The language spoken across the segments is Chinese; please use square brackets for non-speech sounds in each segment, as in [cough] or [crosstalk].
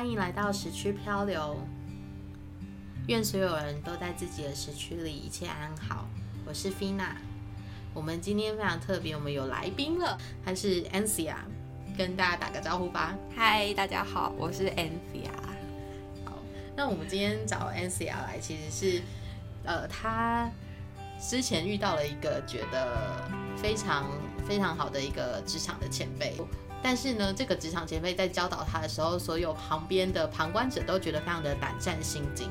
欢迎来到时区漂流。愿所有人都在自己的时区里一切安好。我是 Fina，我们今天非常特别，我们有来宾了，他是 Ancia，跟大家打个招呼吧。嗨，大家好，我是 Ancia。好，那我们今天找 Ancia 来，其实是呃，他之前遇到了一个觉得非常非常好的一个职场的前辈。但是呢，这个职场前辈在教导他的时候，所有旁边的旁观者都觉得非常的胆战心惊，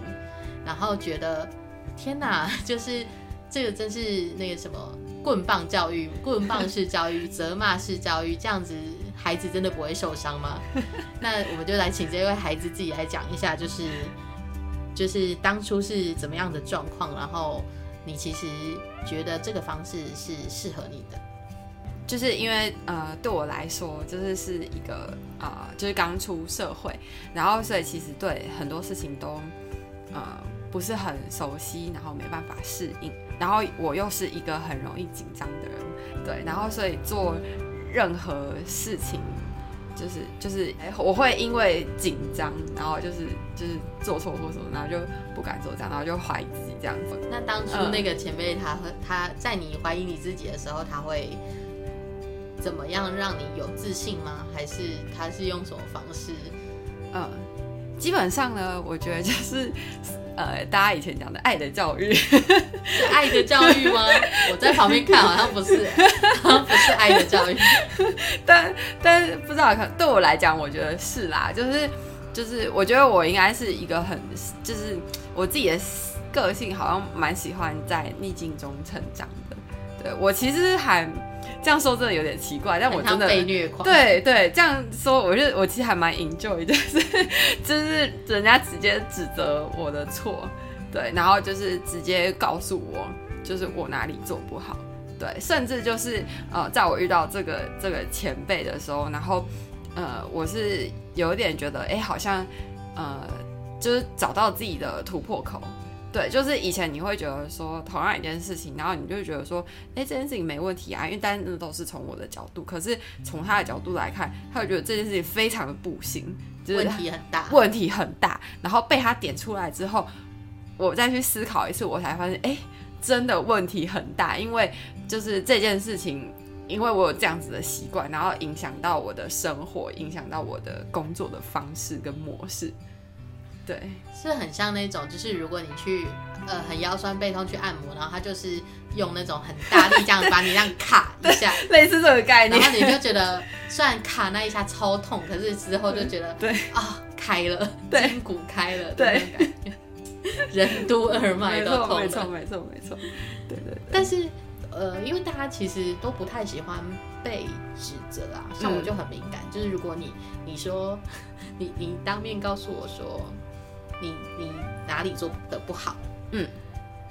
然后觉得天哪，[laughs] 就是这个真是那个什么棍棒教育、棍棒式教育、[laughs] 责骂式教育，这样子孩子真的不会受伤吗？[laughs] 那我们就来请这位孩子自己来讲一下，就是就是当初是怎么样的状况，然后你其实觉得这个方式是适合你的。就是因为呃，对我来说，就是是一个呃，就是刚出社会，然后所以其实对很多事情都呃不是很熟悉，然后没办法适应，然后我又是一个很容易紧张的人，对，然后所以做任何事情，就是就是哎我会因为紧张，然后就是就是做错或什么，然后就不敢做这样，然后就怀疑自己这样子。那当初那个前辈他会他在你怀疑你自己的时候，他会。怎么样让你有自信吗？还是他是用什么方式？呃，基本上呢，我觉得就是呃，大家以前讲的爱的教育，是 [laughs] 爱的教育吗？我在旁边看，好像不是，好像不是爱的教育。[laughs] 但但是不知道，对我来讲，我觉得是啦。就是就是，我觉得我应该是一个很，就是我自己的个性，好像蛮喜欢在逆境中成长的。对我其实还。这样说真的有点奇怪，但我真的对对这样说，我就我其实还蛮 enjoy，[laughs] 就是就是人家直接指责我的错，对，然后就是直接告诉我，就是我哪里做不好，对，甚至就是呃，在我遇到这个这个前辈的时候，然后呃，我是有点觉得，哎，好像呃，就是找到自己的突破口。对，就是以前你会觉得说同样一件事情，然后你就觉得说，哎，这件事情没问题啊，因为单的都是从我的角度，可是从他的角度来看，他会觉得这件事情非常的不行，问题很大，问题很大。然后被他点出来之后，我再去思考一次，我才发现，哎，真的问题很大，因为就是这件事情，因为我有这样子的习惯，然后影响到我的生活，影响到我的工作的方式跟模式。对，是很像那种，就是如果你去呃很腰酸背痛去按摩，然后他就是用那种很大力这样把你这样卡一下，[laughs] 类似这个概念，然后你就觉得虽然卡那一下超痛，可是之后就觉得对。啊开了，筋骨开了，对，任督二脉都通了，没错没错没错，对对。但是呃，因为大家其实都不太喜欢被指责啊，像我就很敏感，就是如果你你说你你当面告诉我说。你你哪里做的不好？嗯，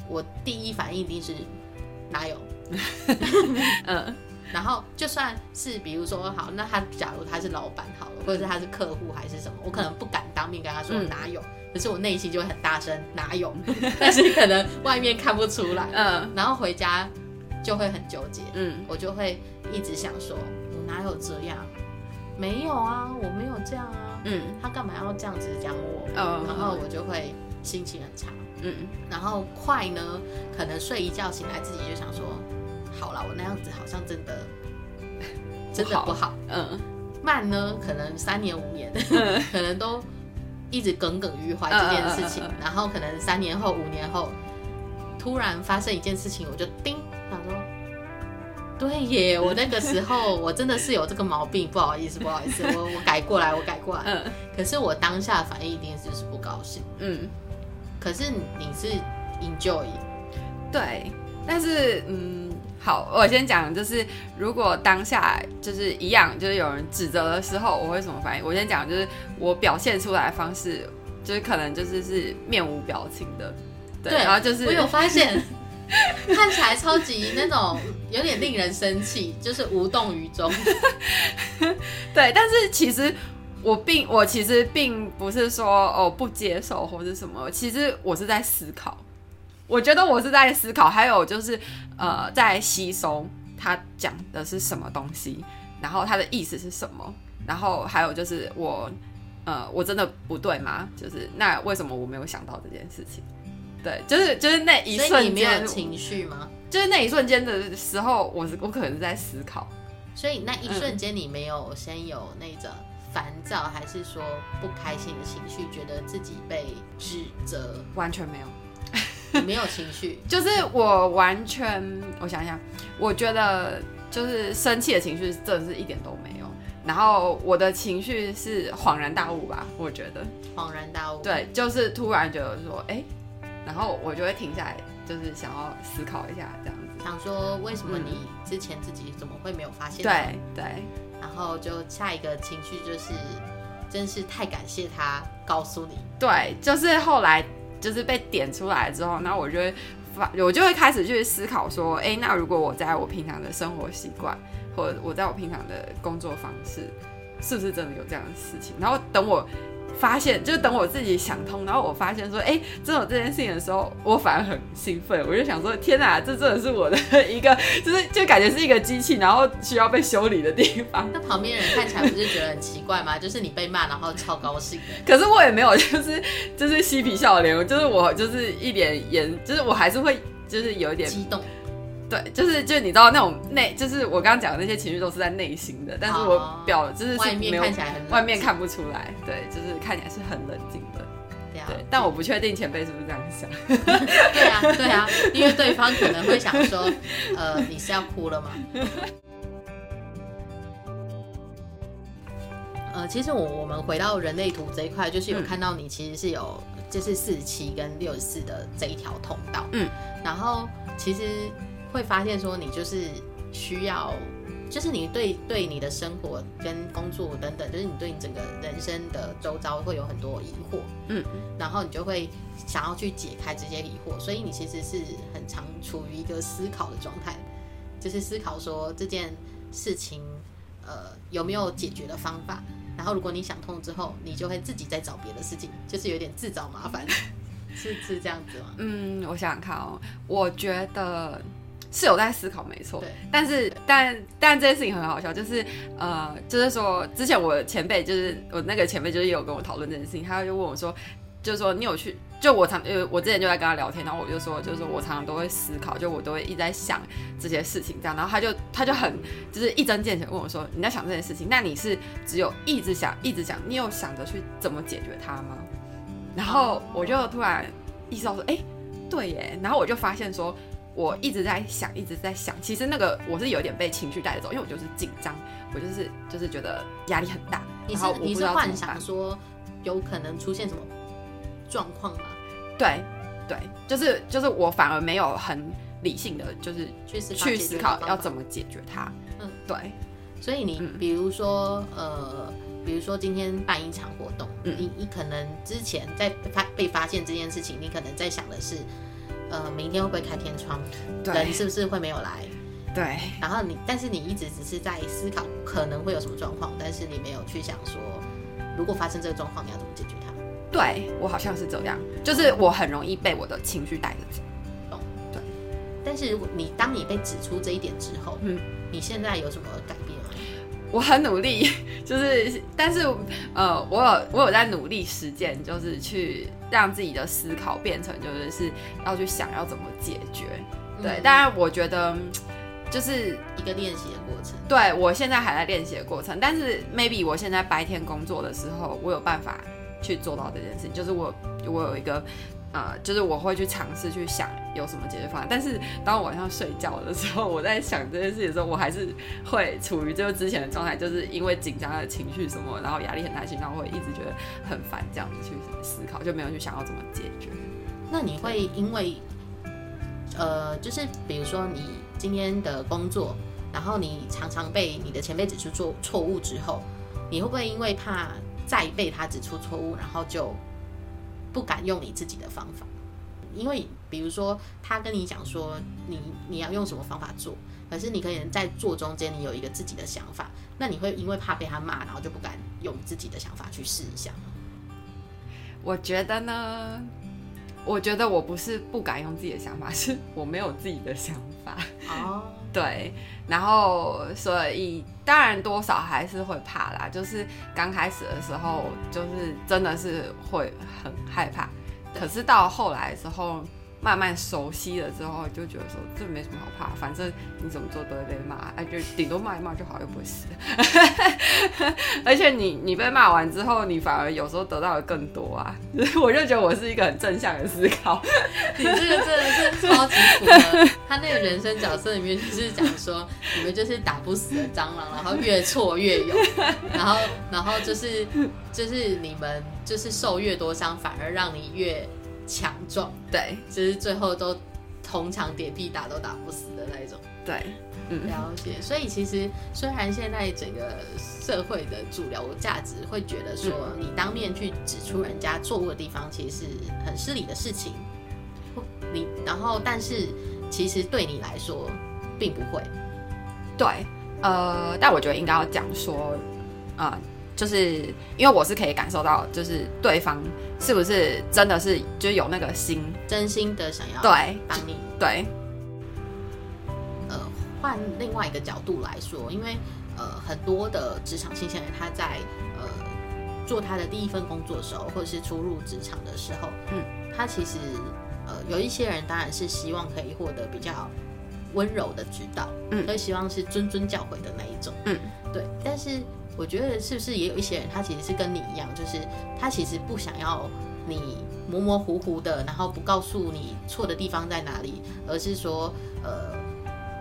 我第一反应一定是哪有？[laughs] 嗯，[laughs] 然后就算是比如说好，那他假如他是老板好了，或者是他是客户还是什么，我可能不敢当面跟他说哪有，可是我内心就会很大声哪有，[laughs] 但是可能外面看不出来。嗯，然后回家就会很纠结。嗯，我就会一直想说，我哪有这样？没有啊，我没有这样啊。嗯，他干嘛要这样子讲我？嗯，然后我就会心情很差。嗯，然后快呢，可能睡一觉醒来，自己就想说，好了，我那样子好像真的 [laughs] 真的不好。嗯，慢呢，可能三年五年，[laughs] 可能都一直耿耿于怀这件事情。然后可能三年后、五年后，突然发生一件事情，我就叮。对耶，我那个时候我真的是有这个毛病，不好意思，不好意思，[laughs] 我我改过来，我改过来。嗯。可是我当下反应一定是是不高兴。嗯。可是你是 enjoy。对。但是嗯，好，我先讲，就是如果当下就是一样，就是有人指责的时候，我会什么反应？我先讲，就是我表现出来的方式，就是可能就是是面无表情的。对。然后就是我有发现。[laughs] 看起来超级那种有点令人生气，就是无动于衷。[laughs] 对，但是其实我并我其实并不是说哦不接受或者什么，其实我是在思考。我觉得我是在思考，还有就是呃在吸收他讲的是什么东西，然后他的意思是什么，然后还有就是我呃，我真的不对吗？就是那为什么我没有想到这件事情？对，就是就是那一瞬没有间，情绪吗？就是那一瞬间的时候，我是我可能是在思考。所以那一瞬间你没有先有那种烦躁，还是说不开心的情绪，觉得自己被指责，完全没有，[laughs] 你没有情绪，就是我完全，我想想，我觉得就是生气的情绪真的是一点都没有。然后我的情绪是恍然大悟吧，我觉得，恍然大悟。，对，就是突然觉得说，哎，然后我就会停下来，就是想要思考一下这样子。想说为什么你之前自己怎么会没有发现？，对对，然后就下一个情绪就是，真是太感谢他告诉你，对，就是后来就是被点出来之后，那我就会发，我就会开始去思考说，哎，那如果我在我平常的生活习惯，或者我在我平常的工作方式，是不是真的有这样的事情？然后等我发现，就是等我自己想通，然后我发现说，哎，真的有这件事情的时候，我反而很兴奋，我就想说，天哪，这真的是我的一个，[laughs] 就是就感觉是一个机器，然后需要被修理的地方。那旁边人看起来不是觉得很奇怪吗？就是你被骂，然后超高兴。可是我也没有，就是 [laughs] 就是嬉皮笑脸，就是我就是一脸严，就是我还是会就是有一点激动，对，就是就是你知道那种内，就是我刚刚讲的那些情绪都是在内心的，但是我哦。表就是是外面看起来很外面看不出来，对，就是看起来是很冷静的，对啊，但我不确定前辈是不是这样想，[laughs] 对啊，对啊，因为对方可能会想说，呃，你是要哭了吗？[laughs] 呃，其实我我们回到人类图这一块，就是有嗯。看到你其实是有就是四十七跟六十四的这一条通道，嗯，然后其实会发现说你就是需要，就是你对对你的生活跟工作等等，就是你对你整个人生的周遭会有很多疑惑，嗯，然后你就会想要去解开这些疑惑，所以你其实是很常处于一个思考的状态，就是思考说这件事情呃有没有解决的方法。然后，如果你想通之后，你就会自己再找别的事情，就是有点自找麻烦，[laughs] 是是这样子吗？嗯，我想想看哦，我觉得是有在思考，没错对，但是但但这件事情很好笑，就是呃，就是说之前我前辈就是我那个前辈就是有跟我讨论这件事情，他就问我说，就是说你有去，就我常呃我之前就在跟他聊天，然后我就说，就是说我常常都会思考，就我都会一直在想这些事情这样，然后他就他就很就是一针见血问我说，你在想这件事情，那你是只有一直想一直想，你有想着去怎么解决它吗？然后我就突然意识到说，哎、对耶，然后我就发现说。我一直在想，一直在想，其实那个我是有点被情绪带着走，因为我就是紧张，我就是就是觉得压力很大，你是然后我不知你是幻。想说有可能出现什么状况吗？对对，就是就是我反而没有很理性的，就是去思考去思考要。怎么解决它。嗯嗯，对，所以你嗯比如说呃，比如说今天办一场活动，嗯你你可能之前在发被发现这件事情，你可能在想的是，呃，明天会不会开天窗，人对是不是会没有来？对，然后你，但是你一直只是在思考可能会有什么状况，但是你没有去想说，如果发生这个状况，你要怎么解决它？对我好像是这样，就是我很容易被我的情绪带着走。对但是如果你当你被指出这一点之后，嗯你现在有什么改变吗？我很努力，[laughs] 就是，但是呃，我有我有在努力实践，就是去让自己的思考变成，就是是要去想要怎么解决。对，嗯当然我觉得就是一个练习的过程。对我现在还在练习的过程，但是 maybe 我现在白天工作的时候，我有办法去做到这件事情，就是我我有一个。呃，就是我会去尝试去想有什么解决方案，但是当我晚上睡觉的时候，[laughs] 我在想这件事情的时候，我还是会处于就是之前的状态，就是因为紧张的情绪什么，然后压力很大，心然后会一直觉得很烦，这样子去思考，就没有去想要怎么解决。那你会因为，呃，就是比如说你今天的工作，然后你常常被你的前辈指出错错误之后，你会不会因为怕再被他指出错误，然后就不敢用你自己的方法？因为比如说他跟你讲说你你要用什么方法做，可是你可能在做中间你有一个自己的想法，那你会因为怕被他骂，然后就不敢用自己的想法去试一下吗？我觉得呢，我觉得我不是不敢用自己的想法，是我没有自己的想法。哦，对，然后所以当然多少还是会怕啦，就是刚开始的时候，就是真的是会很害怕，可是到后来之后。慢慢熟悉了之后，就觉得说这没什么好怕，反正你怎么做都会被骂，哎，就顶多骂一骂就好，又不会死。[laughs] 而且你你被骂完之后，你反而有时候得到的更多啊！[laughs] 我就觉得我是一个很正向的思考。你这个真的是超级符合他那个人生角色里面，就是讲说你们就是打不死的蟑螂，然后越挫越勇，[laughs] 然后然后就是就是你们就是受越多伤，反而让你越。强壮，对，就是最后都铜墙铁壁打都打不死的那种，对，嗯，了解。所以其实虽然现在整个社会的主流价值会觉得说，你当面去指出人家错误的地方，其实是很失礼的事情。你然后，但是其实对你来说并不会。对，呃，但我觉得应该要讲说，啊。就是因为我是可以感受到，就是对方是不是真的是就有那个心，真心的想要对。帮你。对。呃，换另外一个角度来说，因为呃很多的职场新鲜人他在呃做他的第一份工作的时候，或者是初入职场的时候，嗯，他其实呃有一些人当然是希望可以获得比较温柔的指导，嗯，所以希望是谆谆教诲的那一种，嗯，对，但是。我觉得是不是也有一些人，他其实是跟你一样，就是他其实不想要你模模糊糊的，然后不告诉你错的地方在哪里，而是说，呃，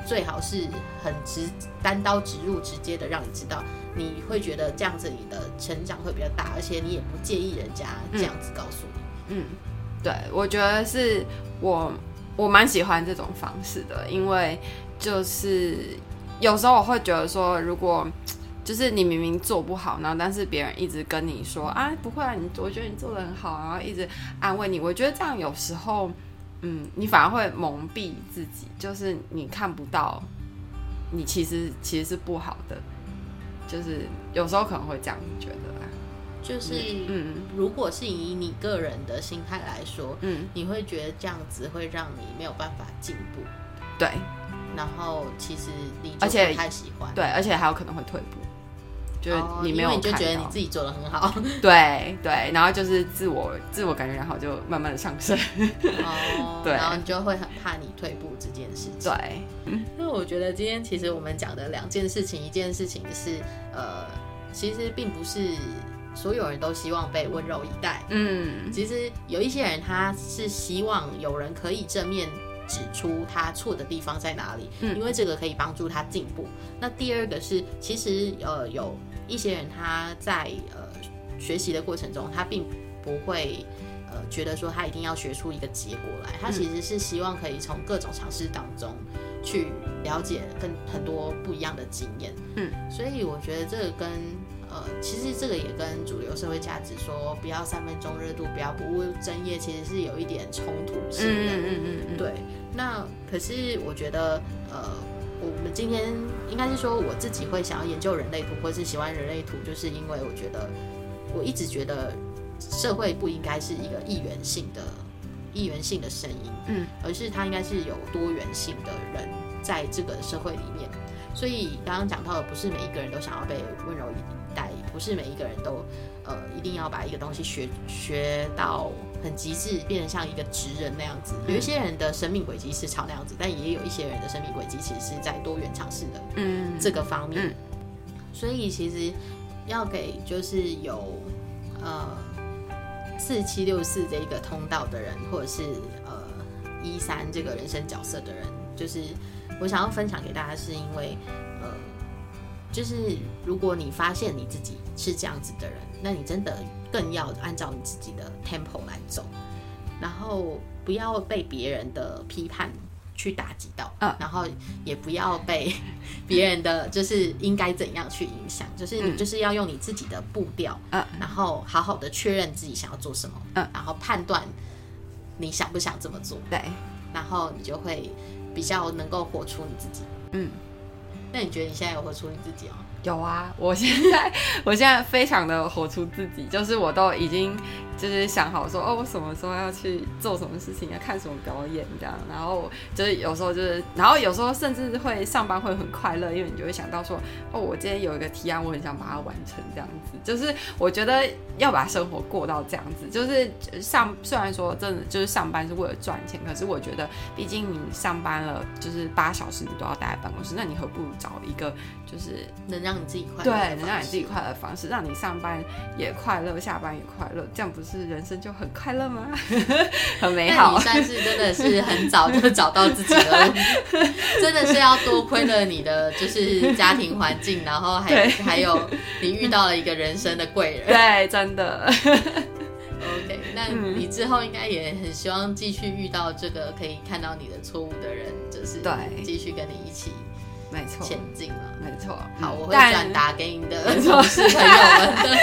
最好是很直单刀直入、直接的让你知道，你会觉得这样子你的成长会比较大，而且你也不介意人家这样子告诉你。嗯，对，我觉得是我我蛮喜欢这种方式的，因为就是有时候我会觉得说，如果就是你明明做不好，然后但是别人一直跟你说啊，不会啊，你我觉得你做的很好，然后一直安慰你。我觉得这样有时候，嗯，你反而会蒙蔽自己，就是你看不到你其实其实是不好的，就是有时候可能会这样觉得。就是嗯，如果是以你个人的心态来说，嗯，你会觉得这样子会让你没有办法进步，对。然后其实你而且太喜欢，对，而且还有可能会退步。就是你没有，你就觉得你自己做的很好，[laughs] 对对，然后就是自我自我感觉良好，就慢慢的上升，哦，[laughs] 对，然后你就会很怕你退步这件事情，对，因为我觉得今天其实我们讲的两件事情，一件事情是呃，其实并不是所有人都希望被温柔以待，嗯，其实有一些人他是希望有人可以正面。指出他错的地方在哪里，因为这个可以帮助他进步。那第二个是，其实呃有一些人他在呃学习的过程中，他并不会呃觉得说他一定要学出一个结果来，他其实是希望可以从各种尝试当中去了解跟很多不一样的经验。嗯，所以我觉得这个跟。呃，其实这个也跟主流社会价值说不要三分钟热度，不要不务正业，其实是有一点冲突性的。嗯嗯嗯嗯。对，那可是我觉得，呃，我们今天应该是说我自己会想要研究人类图，或是喜欢人类图，就是因为我觉得我一直觉得社会不应该是一个一元性的、一元性的声音，嗯，而是它应该是有多元性的人在这个社会里面。所以刚刚讲到的，不是每一个人都想要被温柔以待，不是每一个人都呃一定要把一个东西学学到很极致，变得像一个直人那样子。有一些人的生命轨迹是朝那样子，但也有一些人的生命轨迹其实是在多元尝试的嗯这个方面。所以其实要给就是有呃四七六四这一个通道的人，或者是呃一三这个人生角色的人，就是。我想要分享给大家，是因为，呃，就是如果你发现你自己是这样子的人，那你真的更要按照你自己的 tempo 来走，然后不要被别人的批判去打击到，嗯，然后也不要被 [laughs] 别人的就是应该怎样去影响，就是你就是要用你自己的步调，嗯，然后好好的确认自己想要做什么，嗯，然后判断你想不想这么做，对，然后你就会。比较能够活出你自己，嗯，那你觉得你现在有活出你自己哦？有啊，我现在 [laughs] 我现在非常的活出自己，就是我都已经就是想好说，哦，我什么时候要去做什么事情，要看什么表演这样，然后就是有时候就是，然后有时候甚至会上班会很快乐，因为你就会想到说，哦，我今天有一个提案，我很想把它完成这样子，就是我觉得要把生活过到这样子，就是上虽然说真的就是上班是为了赚钱，可是我觉得毕竟你上班了就是八小时你都要待在办公室，那你何不如找一个就是能让你自己快乐，对，能让你自己快乐的方式，让你上班也快乐，下班也快乐，这样不是人生就很快乐吗？[laughs] 很美好。你算是真的是很早就找到自己了，[laughs] 真的是要多亏了你的就是家庭环境，然后还还有你遇到了一个人生的贵人，[laughs] 对，真的。OK，那你之后应该也很希望继续遇到这个可以看到你的错误的人，就是对，继续跟你一起。没错，前进了，没错。好，我会转达给你的同事朋友们。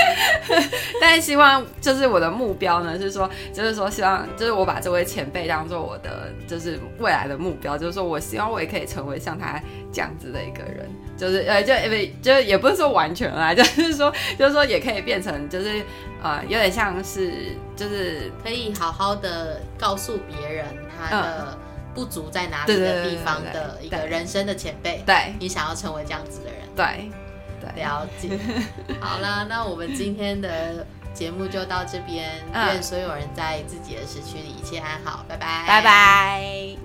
[laughs] 但是希望就是我的目标呢，是说，就是说希望就是我把这位前辈当做我的就是未来的目标，就是说我希望我也可以成为像他这样子的一个人，就是呃，就因为就也不是说完全啦，[laughs] 就是说就是说也可以变成就是呃，有点像是就是可以好好的告诉别人他的。不足在哪里的地方的一个人生的前辈，对。你想要成为这样子的人，对，了解。[laughs] 好啦，那我们今天的节目就到这边，愿所有人在自己的时区里一切安好，拜拜，拜拜。